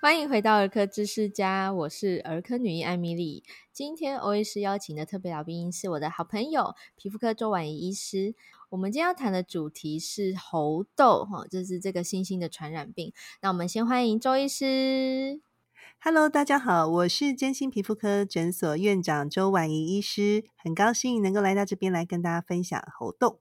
欢迎回到儿科知识家，我是儿科女医艾米丽。今天欧医师邀请的特别来宾是我的好朋友皮肤科周婉仪医师。我们今天要谈的主题是猴痘，哈，就是这个新兴的传染病。那我们先欢迎周医师。Hello，大家好，我是真心皮肤科诊所院长周婉仪医师，很高兴能够来到这边来跟大家分享猴痘。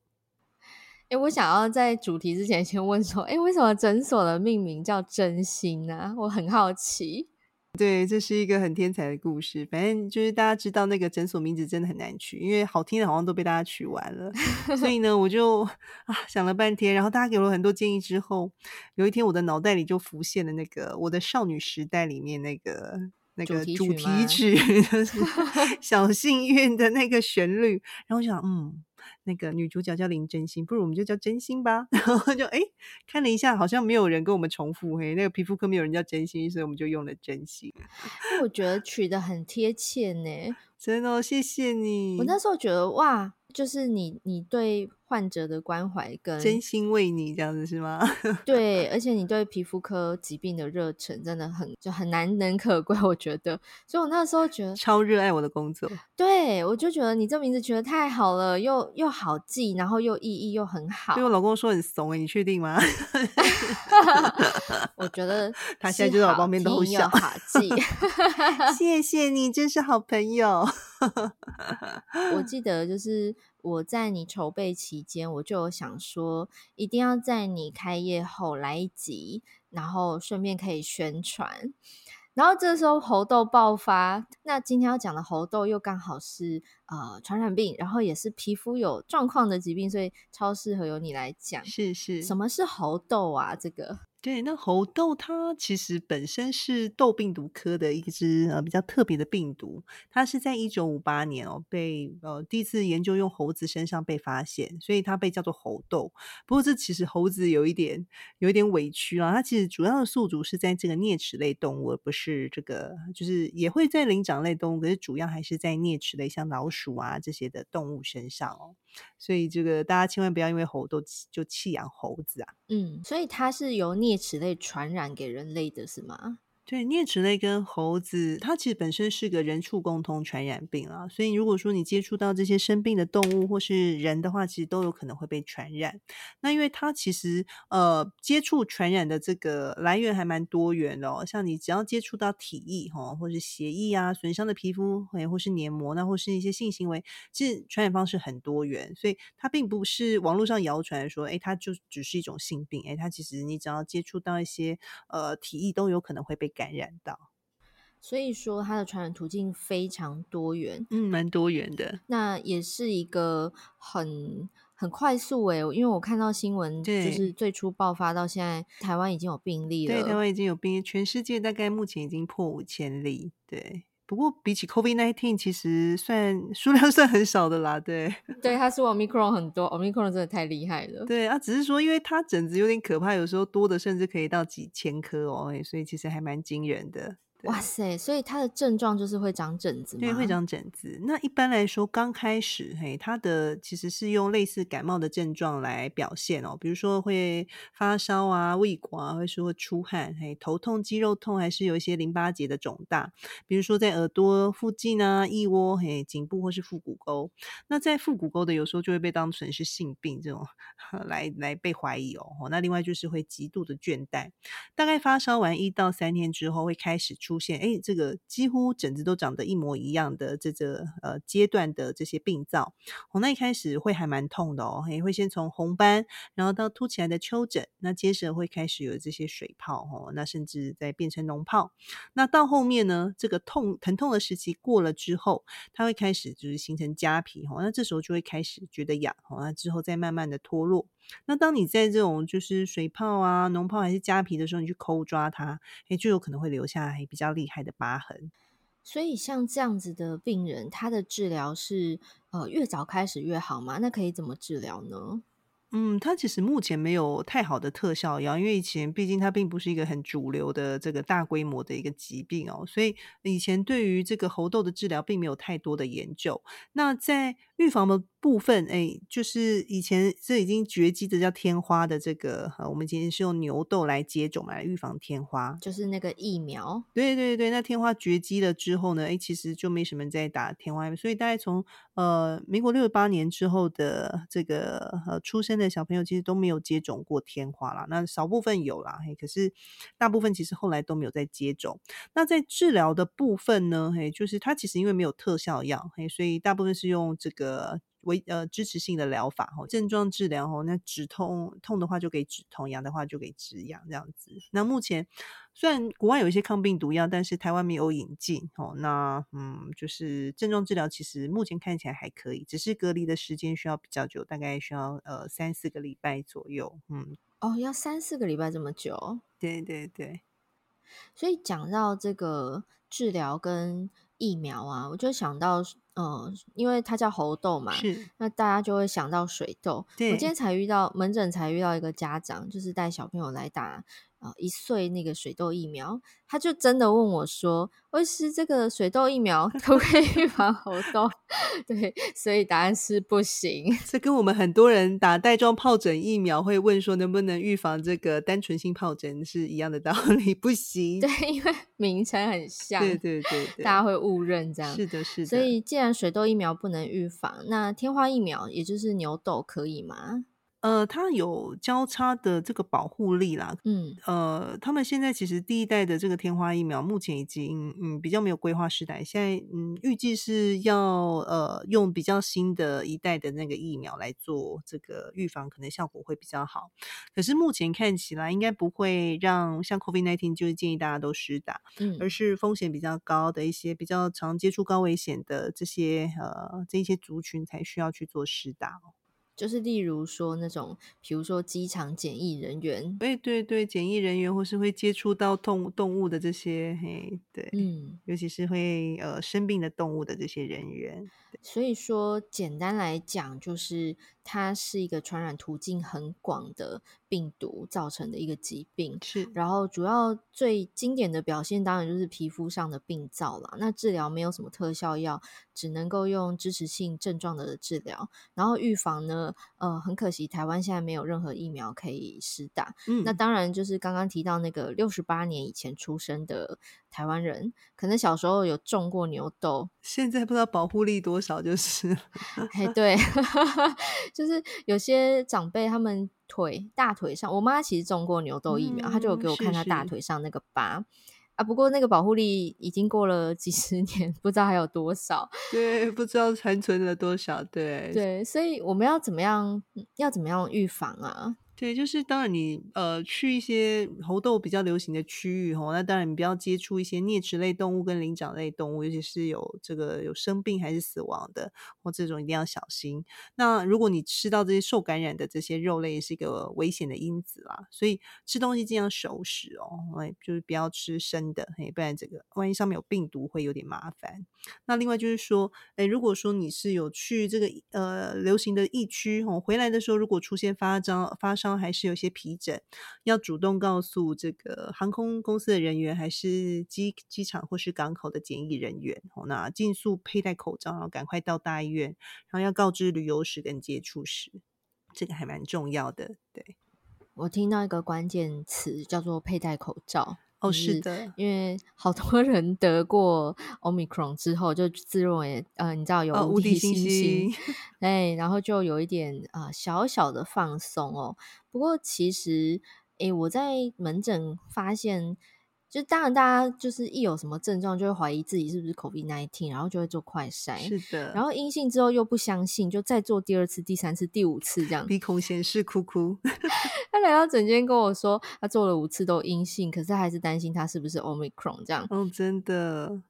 哎，我想要在主题之前先问说，哎，为什么诊所的命名叫真心呢？我很好奇。对，这是一个很天才的故事。反正就是大家知道那个诊所名字真的很难取，因为好听的好像都被大家取完了。所以呢，我就啊想了半天，然后大家给了我很多建议之后，有一天我的脑袋里就浮现了那个我的少女时代里面那个那个主题曲，就是 小幸运的那个旋律。然后我想，嗯。那个女主角叫林真心，不如我们就叫真心吧。然后就哎，看了一下，好像没有人跟我们重复。嘿，那个皮肤科没有人叫真心，所以我们就用了真心。我觉得取得很贴切呢，真的，谢谢你。我那时候觉得哇。就是你，你对患者的关怀跟真心为你这样子是吗？对，而且你对皮肤科疾病的热忱真的很就很难能可贵，我觉得。所以我那时候觉得超热爱我的工作。对，我就觉得你这名字取得太好了，又又好记，然后又意义又很好。对我老公说很怂哎，你确定吗？我觉得他现在就在我旁边都笑，好记。谢谢你，真是好朋友。我记得就是。我在你筹备期间，我就有想说，一定要在你开业后来一集，然后顺便可以宣传。然后这时候猴痘爆发，那今天要讲的猴痘又刚好是呃传染病，然后也是皮肤有状况的疾病，所以超适合由你来讲。是是，什么是猴痘啊？这个？对，那猴痘它其实本身是痘病毒科的一只呃比较特别的病毒，它是在一九五八年哦被呃第一次研究用猴子身上被发现，所以它被叫做猴痘。不过这其实猴子有一点有一点委屈啊，它其实主要的宿主是在这个啮齿类动物，而不是这个就是也会在灵长类动物，可是主要还是在啮齿类，像老鼠鼠啊这些的动物身上哦。所以这个大家千万不要因为猴都就弃养猴子啊。嗯，所以它是由啮齿类传染给人类的是吗？对，啮齿类跟猴子，它其实本身是个人畜共通传染病啊，所以如果说你接触到这些生病的动物或是人的话，其实都有可能会被传染。那因为它其实呃接触传染的这个来源还蛮多元的哦，像你只要接触到体液哈，或是血液啊，损伤的皮肤，或是黏膜，那或是一些性行为，其实传染方式很多元，所以它并不是网络上谣传说，哎，它就只是一种性病，哎，它其实你只要接触到一些呃体液，都有可能会被感染到，所以说它的传染途径非常多元，嗯，蛮多元的。那也是一个很很快速诶、欸，因为我看到新闻，就是最初爆发到现在，台湾已经有病例了。对，台湾已经有病例，全世界大概目前已经破五千例。对，不过比起 COVID-19，其实算数量 算很少的啦。对，对，它是 Omicron 很多，Omicron 真的太厉害了。对啊，只是说因为它疹子有点可怕，有时候多的甚至可以到几千颗哦，所以其实还蛮惊人的。哇塞！所以它的症状就是会长疹子吗？对，会长疹子。那一般来说，刚开始，嘿，它的其实是用类似感冒的症状来表现哦，比如说会发烧啊、胃寡啊，或是会出汗，嘿，头痛、肌肉痛，还是有一些淋巴结的肿大，比如说在耳朵附近啊、腋窝、嘿、颈部或是腹股沟。那在腹股沟的，有时候就会被当成是性病这种 来来被怀疑哦。那另外就是会极度的倦怠，大概发烧完一到三天之后，会开始出出现，哎，这个几乎疹子都长得一模一样的这个呃阶段的这些病灶，哦，那一开始会还蛮痛的哦，也会先从红斑，然后到凸起来的丘疹，那接着会开始有这些水泡哦，那甚至再变成脓泡，那到后面呢，这个痛疼痛的时期过了之后，它会开始就是形成痂皮哦，那这时候就会开始觉得痒哦，那之后再慢慢的脱落。那当你在这种就是水泡啊、脓泡还是痂皮的时候，你去抠抓它，诶，就有可能会留下比较厉害的疤痕。所以像这样子的病人，他的治疗是呃越早开始越好吗？那可以怎么治疗呢？嗯，它其实目前没有太好的特效药，因为以前毕竟它并不是一个很主流的这个大规模的一个疾病哦，所以以前对于这个猴痘的治疗并没有太多的研究。那在预防的部分，哎，就是以前这已经绝迹的叫天花的这个，我们今天是用牛痘来接种来预防天花，就是那个疫苗。对对对，那天花绝迹了之后呢，哎，其实就没什么人在打天花，所以大概从呃民国六十八年之后的这个呃出生的小朋友，其实都没有接种过天花啦。那少部分有啦，嘿，可是大部分其实后来都没有在接种。那在治疗的部分呢，嘿，就是它其实因为没有特效药，嘿，所以大部分是用这个。为呃支持性的疗法吼，症状治疗吼，那止痛痛的话就给止痛，痒的话就给止痒这样子。那目前虽然国外有一些抗病毒药，但是台湾没有引进哦。那嗯，就是症状治疗其实目前看起来还可以，只是隔离的时间需要比较久，大概需要呃三四个礼拜左右。嗯，哦，要三四个礼拜这么久？对对对。所以讲到这个治疗跟疫苗啊，我就想到。嗯，因为它叫猴痘嘛，是那大家就会想到水痘。对，我今天才遇到门诊，才遇到一个家长，就是带小朋友来打。啊，一岁那个水痘疫苗，他就真的问我说：“医师，这个水痘疫苗可不可以预防猴痘？” 对，所以答案是不行。这跟我们很多人打带状疱疹疫苗会问说能不能预防这个单纯性疱疹是一样的道理，不行。对，因为名称很像，对对对，对，大家会误认这样。是的，是的。所以既然水痘疫苗不能预防，那天花疫苗也就是牛痘可以吗？呃，它有交叉的这个保护力啦，嗯，呃，他们现在其实第一代的这个天花疫苗目前已经嗯比较没有规划施打，现在嗯预计是要呃用比较新的一代的那个疫苗来做这个预防，可能效果会比较好。可是目前看起来应该不会让像 COVID-19 就是建议大家都施打，嗯，而是风险比较高的一些比较常接触高危险的这些呃这些族群才需要去做施打。就是例如说那种，比如说机场检疫人员，对对对，检疫人员或是会接触到动动物的这些，嘿，对，嗯，尤其是会呃生病的动物的这些人员。所以说，简单来讲，就是它是一个传染途径很广的病毒造成的一个疾病。是，然后主要最经典的表现，当然就是皮肤上的病灶了。那治疗没有什么特效药，只能够用支持性症状的治疗。然后预防呢，呃，很可惜，台湾现在没有任何疫苗可以施打。嗯，那当然就是刚刚提到那个六十八年以前出生的。台湾人可能小时候有种过牛痘，现在不知道保护力多少，就是，哎，对，就是有些长辈他们腿大腿上，我妈其实种过牛痘疫苗，她、嗯、就有给我看她大腿上那个疤啊。不过那个保护力已经过了几十 年，不知道还有多少，对，不知道残存了多少，对，对，所以我们要怎么样，要怎么样预防啊？对，就是当然你呃去一些猴痘比较流行的区域吼，那当然你不要接触一些啮齿类动物跟灵长类动物，尤其是有这个有生病还是死亡的，或这种一定要小心。那如果你吃到这些受感染的这些肉类，是一个危险的因子啦。所以吃东西尽量熟食哦，哎，就是不要吃生的，嘿，不然这个万一上面有病毒会有点麻烦。那另外就是说，哎，如果说你是有去这个呃流行的疫区哦，回来的时候如果出现发烧发烧。还是有些皮疹，要主动告诉这个航空公司的人员，还是机机场或是港口的检疫人员哦。那尽速佩戴口罩，然后赶快到大医院，然后要告知旅游史跟接触史，这个还蛮重要的。对，我听到一个关键词叫做佩戴口罩。哦，是的，因为好多人得过 Omicron 之后，就自认为呃，你知道有无敌星星，哎、哦，然后就有一点啊、呃、小小的放松哦。不过其实，哎，我在门诊发现。就当然，大家就是一有什么症状，就会怀疑自己是不是 COVID-19，然后就会做快筛。是的，然后阴性之后又不相信，就再做第二次、第三次、第五次这样。鼻孔显示哭哭。他来到诊间跟我说，他做了五次都阴性，可是他还是担心他是不是 Omicron 这样。哦，真的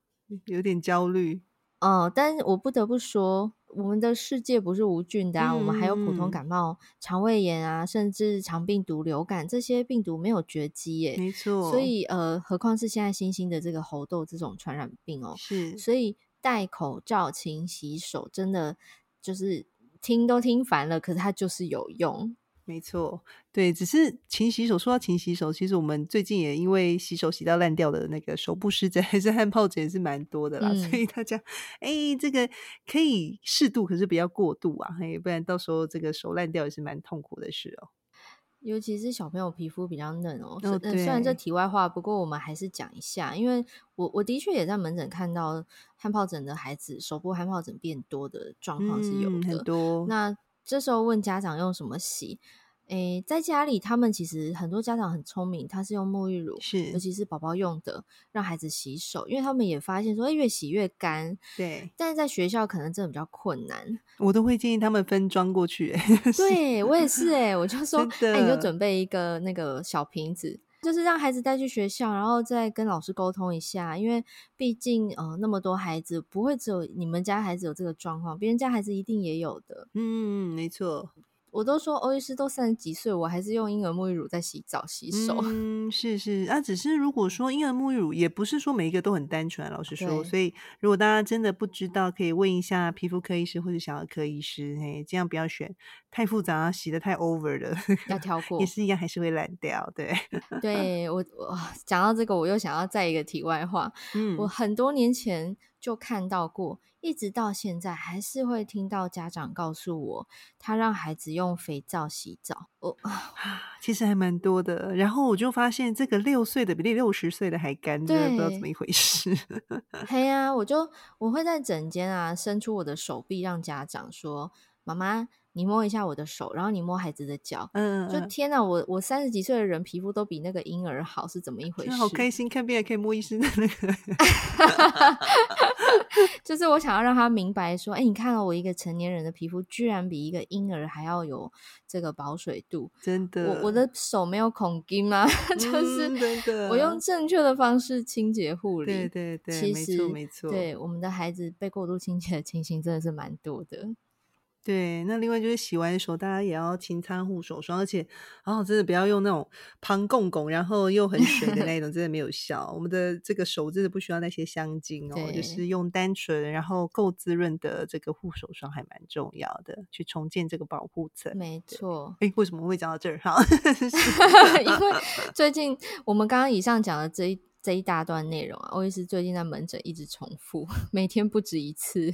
有点焦虑。哦，但我不得不说。我们的世界不是无菌的啊，嗯、我们还有普通感冒、肠胃炎啊，甚至肠病毒、流感这些病毒没有绝迹耶。没错，所以呃，何况是现在新兴的这个猴痘这种传染病哦。是，所以戴口罩、勤洗手，真的就是听都听烦了，可是它就是有用。没错，对，只是勤洗手。说到勤洗手，其实我们最近也因为洗手洗到烂掉的那个手部湿疹还 是汗疱疹也是蛮多的啦，嗯、所以大家哎，这个可以适度，可是不要过度啊，哎，不然到时候这个手烂掉也是蛮痛苦的事哦。尤其是小朋友皮肤比较嫩哦，哦虽然这题外话，不过我们还是讲一下，因为我我的确也在门诊看到汗疱疹的孩子手部汗疱疹变多的状况是有的，嗯、很多。那这时候问家长用什么洗？诶，在家里，他们其实很多家长很聪明，他是用沐浴乳，是尤其是宝宝用的，让孩子洗手，因为他们也发现说，诶，越洗越干。对，但是在学校可能真的比较困难，我都会建议他们分装过去。诶 对我也是，诶我就说，哎，你就准备一个那个小瓶子，就是让孩子带去学校，然后再跟老师沟通一下，因为毕竟呃那么多孩子，不会只有你们家孩子有这个状况，别人家孩子一定也有的。嗯，没错。我都说欧医师都三十几岁，我还是用婴儿沐浴乳在洗澡洗手。嗯，是是啊，只是如果说婴儿沐浴乳，也不是说每一个都很单纯，老实说。所以如果大家真的不知道，可以问一下皮肤科医师或者小儿科医师，嘿，这样不要选太复杂、洗的太 over 了，要 挑过，也是一样，还是会烂掉。对，对我我讲到这个，我又想要再一个题外话。嗯，我很多年前就看到过。一直到现在，还是会听到家长告诉我，他让孩子用肥皂洗澡。哦，其实还蛮多的。然后我就发现，这个六岁的比六十岁的还干，真的不知道怎么一回事。嘿呀、啊，我就我会在诊间啊，伸出我的手臂，让家长说：“妈妈。”你摸一下我的手，然后你摸孩子的脚，嗯，就天哪，我我三十几岁的人皮肤都比那个婴儿好，是怎么一回事？好开心，看病也可以摸医生的那个，就是我想要让他明白说，哎，你看到我一个成年人的皮肤，居然比一个婴儿还要有这个保水度，真的，我我的手没有孔钉吗？就是我用正确的方式清洁护理，对对对，其实没错没错，对我们的孩子被过度清洁的情形真的是蛮多的。对，那另外就是洗完手，大家也要勤擦护手霜，而且，然后真的不要用那种庞公公，然后又很水的那种，真的没有效。我们的这个手真的不需要那些香精哦，就是用单纯然后够滋润的这个护手霜还蛮重要的，去重建这个保护层。没错。哎，为什么会讲到这儿？哈，因为最近我们刚刚以上讲的这一。这一大段内容啊，欧医师最近在门诊一直重复，每天不止一次，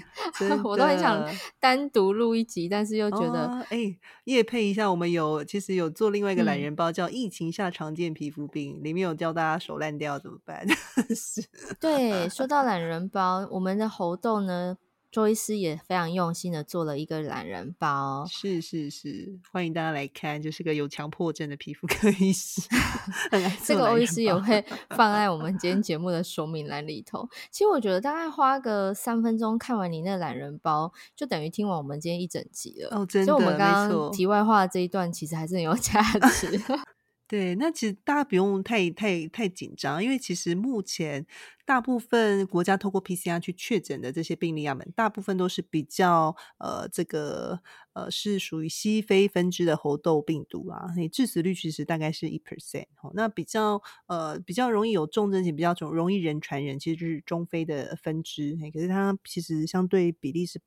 我都很想单独录一集，但是又觉得，哎、哦，业配一下，我们有其实有做另外一个懒人包，嗯、叫《疫情下常见皮肤病》，里面有教大家手烂掉怎么办。是，对，说到懒人包，我们的喉痘呢？周医师也非常用心的做了一个懒人包，是是是，欢迎大家来看，就是个有强迫症的皮肤科医师。这个欧医师也会放在我们今天节目的说明栏里头。其实我觉得大概花个三分钟看完你那懒人包，就等于听完我们今天一整集了。哦，真的，所以我们刚刚题外话这一段其实还是很有价 值。对，那其实大家不用太太太紧张，因为其实目前大部分国家透过 PCR 去确诊的这些病例样本，大部分都是比较呃这个呃是属于西非分支的猴痘病毒啊，你致死率其实大概是一 percent 哦。那比较呃比较容易有重症性，比较容容易人传人，其实就是中非的分支，可是它其实相对比例是。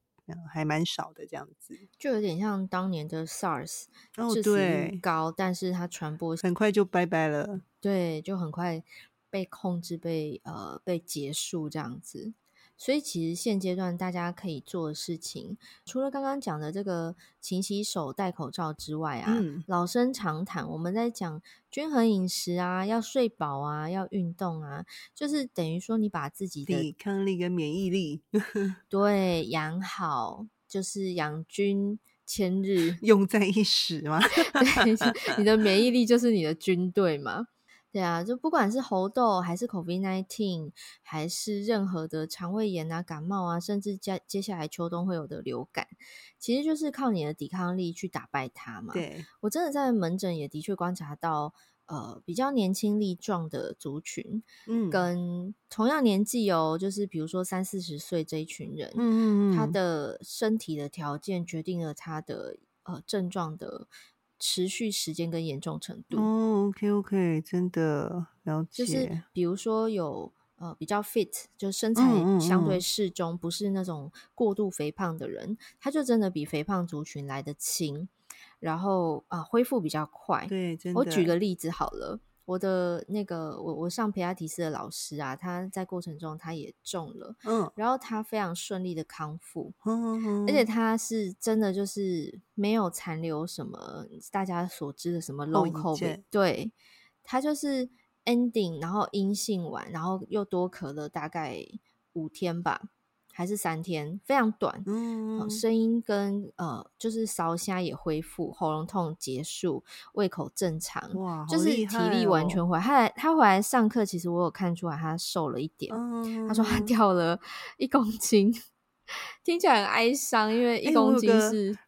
还蛮少的这样子，就有点像当年的 SARS，哦，对，高，但是它传播很快就拜拜了，对，就很快被控制，被呃被结束这样子。所以其实现阶段大家可以做的事情，除了刚刚讲的这个勤洗手、戴口罩之外啊，嗯、老生常谈，我们在讲均衡饮食啊，要睡饱啊，要运动啊，就是等于说你把自己的抵抗力跟免疫力 对养好，就是养军千日，用在一时嘛。对，你的免疫力就是你的军队嘛。对啊，就不管是猴痘，还是 COVID-19，还是任何的肠胃炎啊、感冒啊，甚至接接下来秋冬会有的流感，其实就是靠你的抵抗力去打败它嘛。对，我真的在门诊也的确观察到，呃，比较年轻力壮的族群，嗯，跟同样年纪哦，就是比如说三四十岁这一群人，嗯嗯嗯，他的身体的条件决定了他的呃症状的。持续时间跟严重程度哦，OK OK，真的了解。就是比如说有呃比较 fit，就身材相对适中，嗯嗯嗯，不是那种过度肥胖的人，他就真的比肥胖族群来得轻。然后啊、呃、恢复比较快。对，真的。我举个例子好了。我的那个，我我上培拉提斯的老师啊，他在过程中他也中了，嗯，然后他非常顺利的康复，嗯嗯，而且他是真的就是没有残留什么大家所知的什么 covid，对，他就是 ending，然后阴性完，然后又多咳了大概五天吧。还是三天，非常短。嗯，声音跟呃，就是烧虾也恢复，喉咙痛结束，胃口正常。哇，就是体力完全回来。他来，他回来上课，其实我有看出来他瘦了一点。嗯，他说他掉了一公斤，听起来很哀伤，因为一公斤是。欸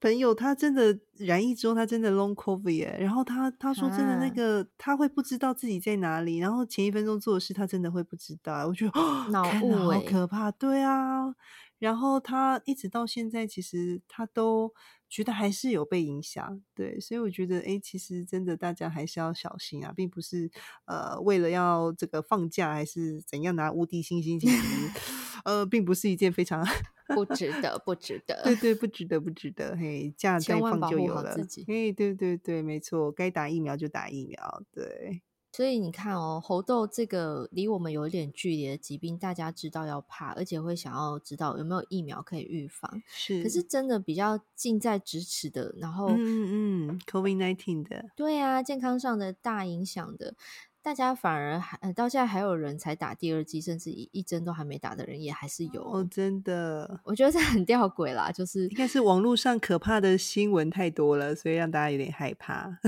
朋友他真的染疫之后，他真的 long covid 耶。然后他他说真的那个、啊、他会不知道自己在哪里，然后前一分钟做的事他真的会不知道。我觉得脑雾好可怕，对啊。然后他一直到现在，其实他都觉得还是有被影响，对。所以我觉得，哎，其实真的大家还是要小心啊，并不是呃为了要这个放假还是怎样拿无敌星星，其实 呃并不是一件非常。不值得，不值得。对 对，不值得，不值得。嘿，假再放就有了。嘿，对对对，没错，该打疫苗就打疫苗。对，所以你看哦，猴痘这个离我们有一点距离的疾病，大家知道要怕，而且会想要知道有没有疫苗可以预防。是，可是真的比较近在咫尺的，然后嗯嗯，COVID-19 的，对啊，健康上的大影响的。大家反而还到现在还有人才打第二剂，甚至一一针都还没打的人也还是有哦，真的，我觉得这很吊诡啦，就是应该是网络上可怕的新闻太多了，所以让大家有点害怕。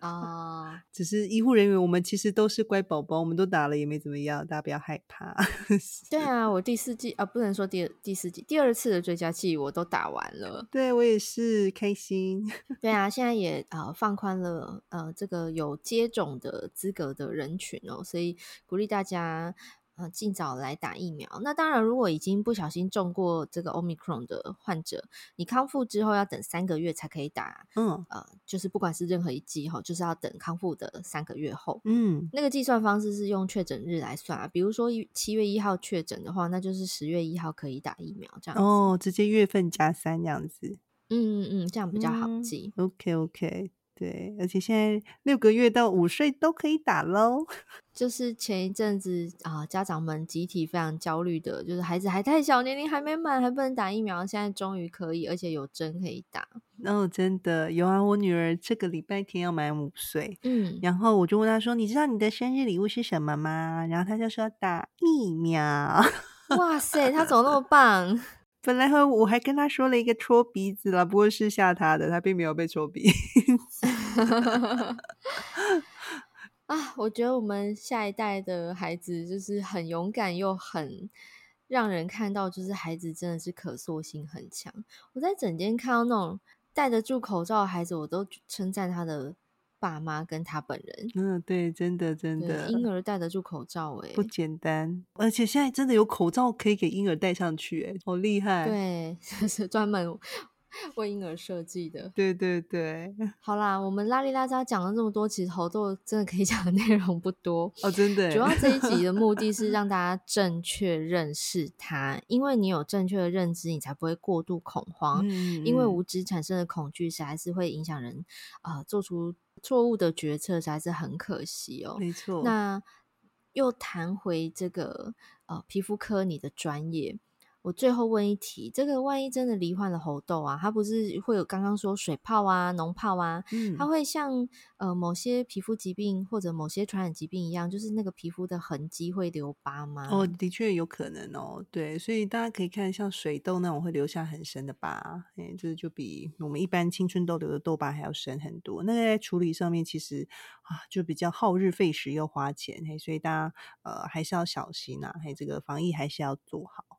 啊，uh, 只是医护人员，我们其实都是乖宝宝，我们都打了也没怎么样，大家不要害怕。对啊，我第四剂啊，不能说第第四剂，第二次的追加剂我都打完了。对，我也是开心。对啊，现在也呃放宽了呃这个有接种的资格的人群哦，所以鼓励大家。呃，尽早来打疫苗。那当然，如果已经不小心中过这个 Omicron 的患者，你康复之后要等三个月才可以打。嗯，呃，就是不管是任何一剂哈，就是要等康复的三个月后。嗯，那个计算方式是用确诊日来算啊。比如说七月一号确诊的话，那就是十月一号可以打疫苗这样子。哦，直接月份加三这样子。嗯嗯嗯，这样比较好记。嗯、OK OK。对，而且现在六个月到五岁都可以打喽。就是前一阵子啊，家长们集体非常焦虑的，就是孩子还太小，年龄还没满，还不能打疫苗。现在终于可以，而且有针可以打。哦，真的有啊！我女儿这个礼拜天要满五岁，嗯，然后我就问她说：“你知道你的生日礼物是什么吗？”然后她就说：“打疫苗。”哇 塞，她怎么那么棒？本来和我还跟她说了一个戳鼻子了，不过是吓她的，她并没有被戳鼻子。啊，我觉得我们下一代的孩子就是很勇敢又很让人看到，就是孩子真的是可塑性很强。我在整间看到那种戴得住口罩的孩子，我都称赞他的。爸妈跟他本人，嗯，对，真的真的，婴儿戴得住口罩，欸，哎，不简单，而且现在真的有口罩可以给婴儿戴上去，欸，哎，好厉害，对，这是专门。为婴儿设计的，对对对。好啦，我们拉里拉扎讲了这么多，其实猴痘真的可以 讲的内容不多哦，真的。主要这一集的目的是让 大家正确认识它，因为你有正确的认知，你才不会过度恐慌。嗯，因为无知产生的恐惧，实在是会影响人啊、呃，做出错误的决策，实在是很可惜哦。没错。那又谈回这个呃，皮肤科你的专业。我最后问一题：这个万一真的罹患了猴痘啊，它不是会有刚刚说水泡啊、脓泡啊？嗯，它会像呃某些皮肤疾病或者某些传染疾病一样，就是那个皮肤的痕迹会留疤吗？哦，的确有可能哦。对，所以大家可以看像水痘那种会留下很深的疤，哎，这就比我们一般青春痘留的痘疤还要深很多。那个在处理上面其实啊，就比较耗日费时又花钱，嘿，所以大家呃还是要小心呐，嘿，这个防疫还是要做好。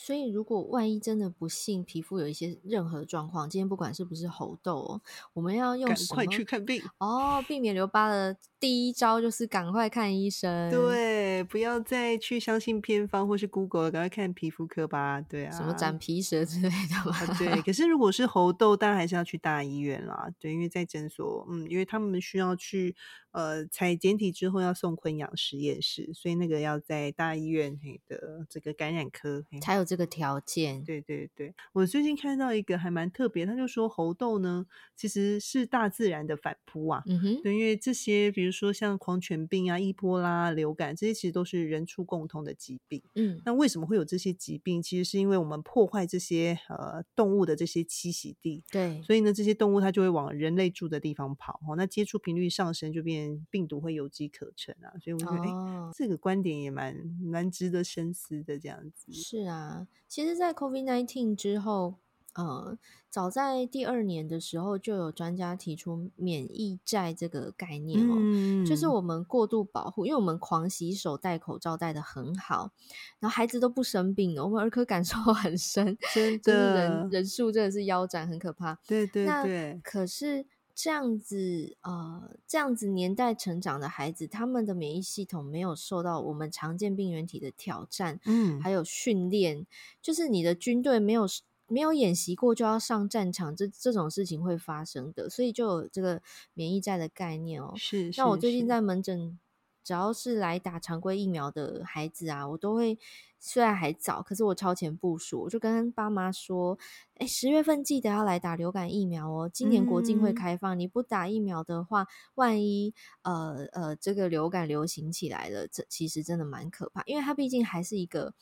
所以，如果万一真的不幸皮肤有一些任何状况，今天不管是不是猴痘，哦我们要用赶快去看病。哦，避免留疤的第一招就是赶快看医生。对，不要再去相信偏方或是 Google 了，赶快看皮肤科吧。对啊，什么长皮蛇之类的嘛。对，可 是如果是猴痘，当然还是要去大医院啦。对，因为在诊所，嗯，因为他们需要去呃采检体之后要送昆阳实验室，所以那个要在大医院的这个感染科才有这个条件。对对对，我最近看到一个还蛮特别，他就说猴痘呢其实是大自然的反扑啊。嗯哼，对，因为这些比如说像狂犬病啊、伊波拉、流感这些，其实都是人畜共通的疾病。嗯，那为什么会有这些疾病？其实是因为我们破坏这些呃动物的这些栖息地。对，所以呢，这些动物它就会往人类住的地方跑。哦，那接触频率上升，就变病毒会有机可乘啊。所以我觉得，哎、哦，这个观点也蛮蛮值得深思的。这样子是啊，其实，在 COVID-19 之后。呃，早在第二年的时候，就有专家提出免疫债这个概念哦，嗯、就是我们过度保护，因为我们狂洗手、戴口罩戴的很好，然后孩子都不生病了，我们儿科感受 很深，真的，人人数真的是腰斩，很可怕。对对对。可是这样子，呃，这样子年代成长的孩子，他们的免疫系统没有受到我们常见病原体的挑战，嗯，还有训练，就是你的军队没有。没有演习过就要上战场，这这种事情会发生的，所以就有这个免疫债的概念哦。是，那我最近在门诊，只要是来打常规疫苗的孩子啊，我都会虽然还早，可是我超前部署，我就跟爸妈说：“哎，十月份记得要来打流感疫苗哦，今年国境会开放，嗯、你不打疫苗的话，万一呃呃这个流感流行起来了，这其实真的蛮可怕，因为它毕竟还是一个。”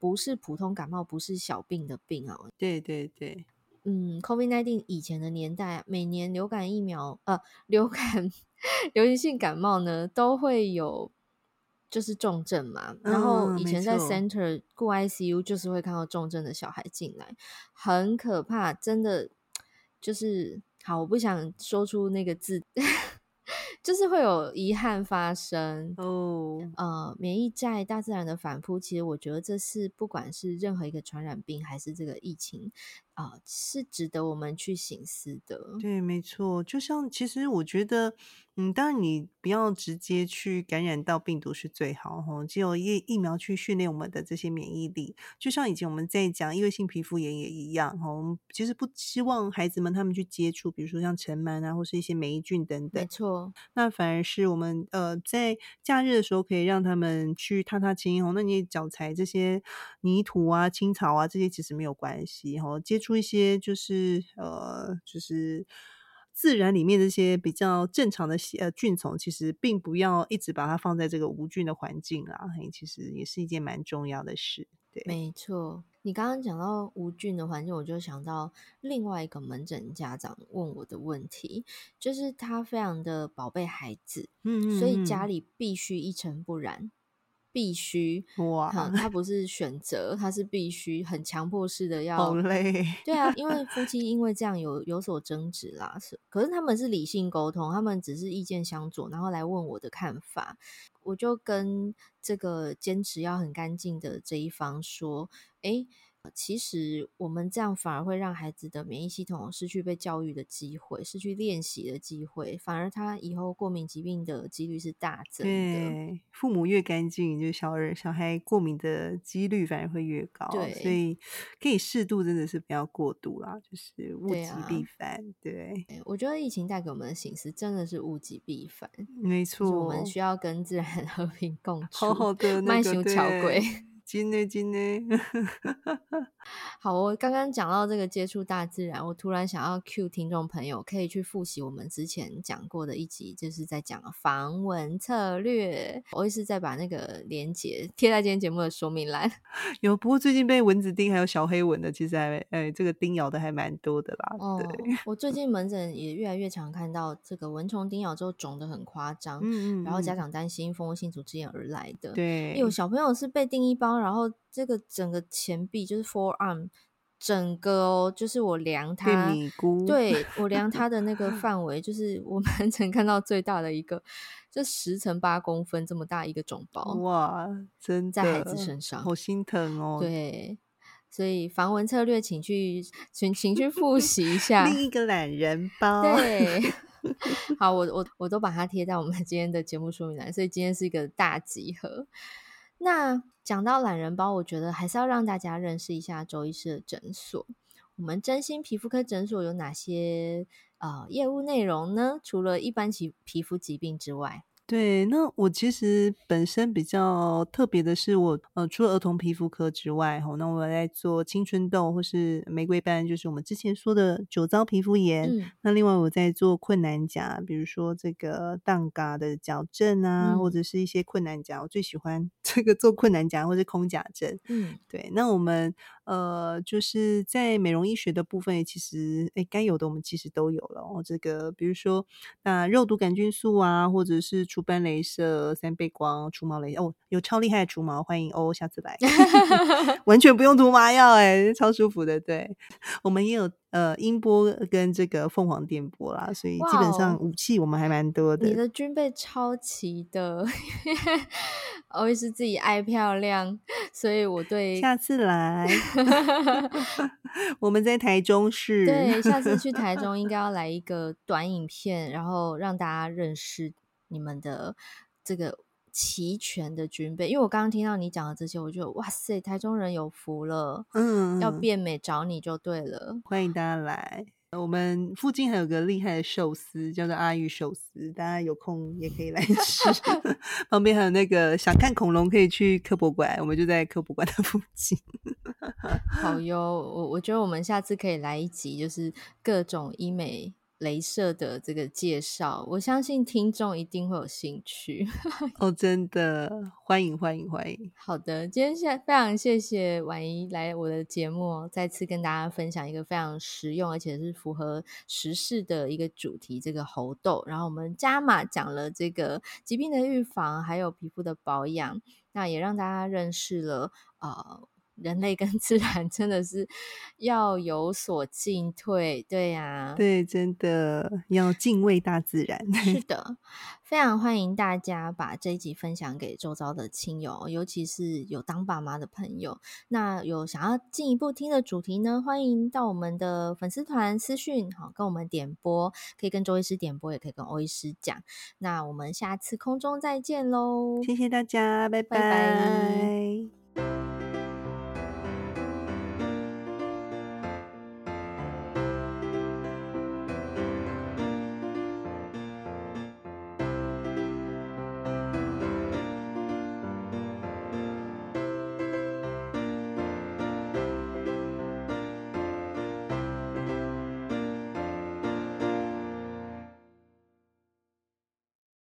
不是普通感冒，不是小病的病哦。对对对，嗯，COVID-19 以前的年代，每年流感疫苗，呃，流感 流行性感冒呢，都会有就是重症嘛。嗯、然后以前在 center 顾 ICU，就是会看到重症的小孩进来，很可怕，真的就是好，我不想说出那个字。就是会有遗憾发生哦，oh. 呃，免疫在大自然的反扑，其实我觉得这是不管是任何一个传染病还是这个疫情。啊，是值得我们去省思的。对，没错。就像其实我觉得，嗯，当然你不要直接去感染到病毒是最好哈，只有疫疫苗去训练我们的这些免疫力。就像以前我们在讲异位性皮肤炎也一样哈，我们其实不希望孩子们他们去接触，比如说像尘螨啊，或是一些霉菌等等。没错。那反而是我们呃在假日的时候可以让他们去踏踏青哦，那你脚踩这些泥土啊、青草啊这些其实没有关系哈，接触。出一些就是呃，就是自然里面这些比较正常的呃菌虫，其实并不要一直把它放在这个无菌的环境啦，其实也是一件蛮重要的事。对，没错。你刚刚讲到无菌的环境，我就想到另外一个门诊家长问我的问题，就是他非常的宝贝孩子，嗯，嗯，嗯，所以家里必须一尘不染。必须哇、嗯，他不是选择，他是必须，很强迫式的要。好累。对啊，因为夫 妻因为这样有有所争执啦，是，可是他们是理性沟通，他们只是意见相左，然后来问我的看法，我就跟这个坚持要很干净的这一方说，诶。其实我们这样反而会让孩子的免疫系统失去被教育的机会，失去练习的机会，反而他以后过敏疾病的几率是大增的。对，父母越干净，就小儿小孩过敏的几率反而会越高。对，所以可以适度，真的是不要过度啦，就是物极必反。对，啊、对，我觉得疫情带给我们的省思真的是物极必反。没错，我们需要跟自然和平共处，好好的迈向桥轨。真的真的，好，我刚刚讲到这个接触大自然，我突然想要 cue 听众朋友可以去复习我们之前讲过的一集，就是在讲防蚊策略。我也是在把那个连接贴在今天节目的说明栏。有，不过最近被蚊子叮还有小黑蚊的，其实还哎、欸，这个叮咬的还蛮多的啦。哦，对，我最近门诊也越来越常看到这个蚊虫叮咬之后肿的很夸张，嗯，嗯嗯，然后家长担心蜂窝性组织炎而来的。对，有小朋友是被叮一包。然后这个整个前臂就是 forearm，整个哦，就是我量它，对，我量它的那个 范围，就是我们曾看到最大的一个，就十乘八公分这么大一个肿包，哇，真的在孩子身上，好心疼哦。对，所以防蚊策略，请去请请去复 习一下。另一个懒人包，对。好，我我我都把它贴在我们今天的节目说明栏，所以今天是一个大集合。那讲到懒人包，我觉得还是要让大家认识一下周医师的诊所。我们真心皮肤科诊所有哪些呃业务内容呢？除了一般皮皮肤疾病之外。对，那我其实本身比较特别的是我，我呃除了儿童皮肤科之外，吼，那我在做青春痘或是玫瑰斑，就是我们之前说的酒糟皮肤炎。嗯、那另外我在做困难甲，比如说这个当嘎的矫正啊，嗯、或者是一些困难甲，我最喜欢 这个做困难甲或是空甲症。嗯，对，那我们呃就是在美容医学的部分，其实哎该有的我们其实都有了哦。这个比如说那肉毒杆菌素啊，或者是除斑镭射、三倍光、除毛镭哦，有超厉害的除毛，欢迎哦，下次来 完全不用涂麻药，哎，超舒服的。对，我们也有呃音波跟这个凤凰电波啦，所以基本上武器我们还蛮多的。你的军备超齐的，我也是自己爱漂亮，所以我对下次来，我们在台中市，对，下次去台中应该要来一个短影片，然后让大家认识。你们的这个齐全的军备，因为我刚刚听到你讲的这些，我觉得哇塞，台中人有福了，嗯，要变美找你就对了，欢迎大家来。我们附近还有个厉害的寿司，叫做阿玉寿司，大家有空也可以来 吃。旁边还有那个想看恐龙可以去科博馆，我们就在科博馆的附近。好哟，我我觉得我们下次可以来一集，就是各种医美。镭射的这个介绍，我相信听众一定会有兴趣 哦！真的，欢迎欢迎欢迎。好的，今天谢非常谢谢婉仪来我的节目，再次跟大家分享一个非常实用而且是符合时事的一个主题，这个猴痘。然后我们加码讲了这个疾病的预防，还有皮肤的保养，那也让大家认识了呃。人类跟自然真的是要有所进退，对呀、啊，对，真的要敬畏大自然。是 的，非常欢迎大家把这一集分享给周遭的亲友，尤其是有当爸妈的朋友。那有想要进一步听的主题呢？欢迎到我们的粉丝团私讯，好，跟我们点播，可以跟周医师点播，也可以跟欧医师讲。那我们下次空中再见喽！谢谢大家，拜拜。拜拜。